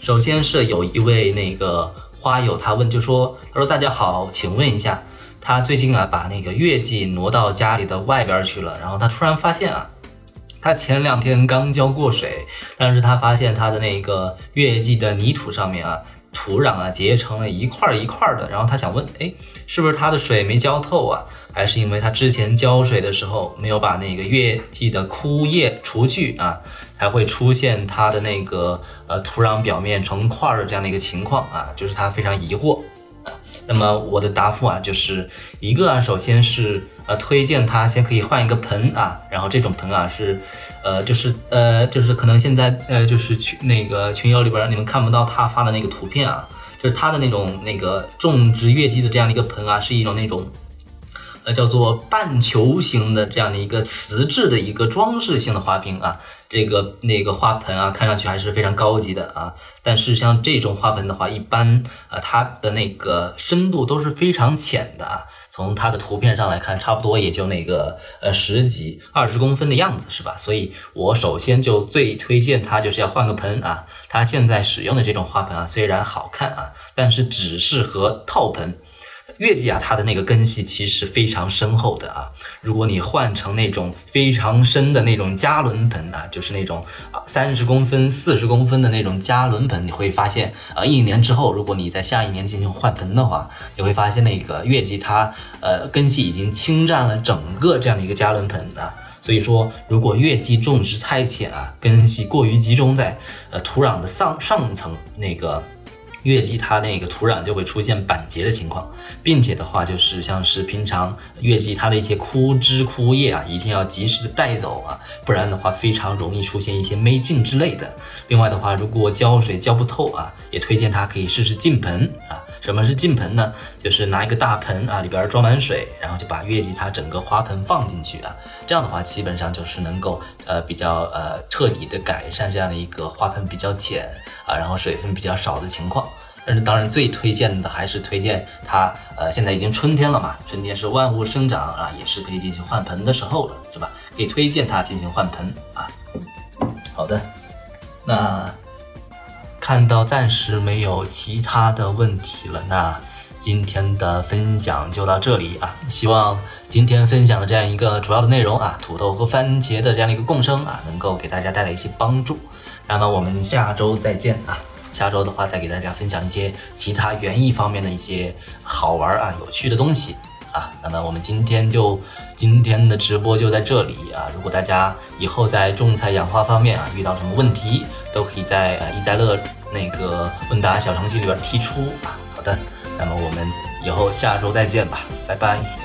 首先是有一位那个花友，他问就说，他说大家好，请问一下，他最近啊把那个月季挪到家里的外边去了，然后他突然发现啊，他前两天刚浇过水，但是他发现他的那个月季的泥土上面啊。土壤啊结成了一块一块的，然后他想问，哎，是不是他的水没浇透啊？还是因为他之前浇水的时候没有把那个月季的枯叶除去啊，才会出现它的那个呃土壤表面成块的这样的一个情况啊？就是他非常疑惑。那么我的答复啊，就是一个啊，首先是呃推荐他先可以换一个盆啊，然后这种盆啊是，呃就是呃就是可能现在呃就是群那个群友里边你们看不到他发的那个图片啊，就是他的那种那个种植月季的这样的一个盆啊，是一种那种。呃，叫做半球形的这样的一个瓷质的一个装饰性的花瓶啊，这个那个花盆啊，看上去还是非常高级的啊。但是像这种花盆的话，一般啊，它的那个深度都是非常浅的啊。从它的图片上来看，差不多也就那个呃十几二十公分的样子，是吧？所以我首先就最推荐它就是要换个盆啊。它现在使用的这种花盆啊，虽然好看啊，但是只适合套盆。月季啊，它的那个根系其实非常深厚的啊。如果你换成那种非常深的那种加仑盆啊，就是那种啊三十公分、四十公分的那种加仑盆，你会发现啊，一年之后，如果你在下一年进行换盆的话，你会发现那个月季它呃根系已经侵占了整个这样的一个加仑盆啊。所以说，如果月季种植太浅啊，根系过于集中在呃土壤的上上层那个。月季它那个土壤就会出现板结的情况，并且的话就是像是平常月季它的一些枯枝枯叶啊，一定要及时的带走啊，不然的话非常容易出现一些霉菌之类的。另外的话，如果浇水浇不透啊，也推荐它可以试试浸盆啊。什么是浸盆呢？就是拿一个大盆啊，里边装满水，然后就把月季它整个花盆放进去啊，这样的话基本上就是能够呃比较呃彻底的改善这样的一个花盆比较浅啊，然后水分比较少的情况。但是当然最推荐的还是推荐它，呃，现在已经春天了嘛，春天是万物生长啊，也是可以进行换盆的时候了，是吧？可以推荐它进行换盆啊。好的，那看到暂时没有其他的问题了，那今天的分享就到这里啊。希望今天分享的这样一个主要的内容啊，土豆和番茄的这样的一个共生啊，能够给大家带来一些帮助。那么我们下周再见啊。下周的话，再给大家分享一些其他园艺方面的一些好玩啊、有趣的东西啊。那么我们今天就今天的直播就在这里啊。如果大家以后在种菜养花方面啊遇到什么问题，都可以在呃易在乐那个问答小程序里边提出啊。好的，那么我们以后下周再见吧，拜拜。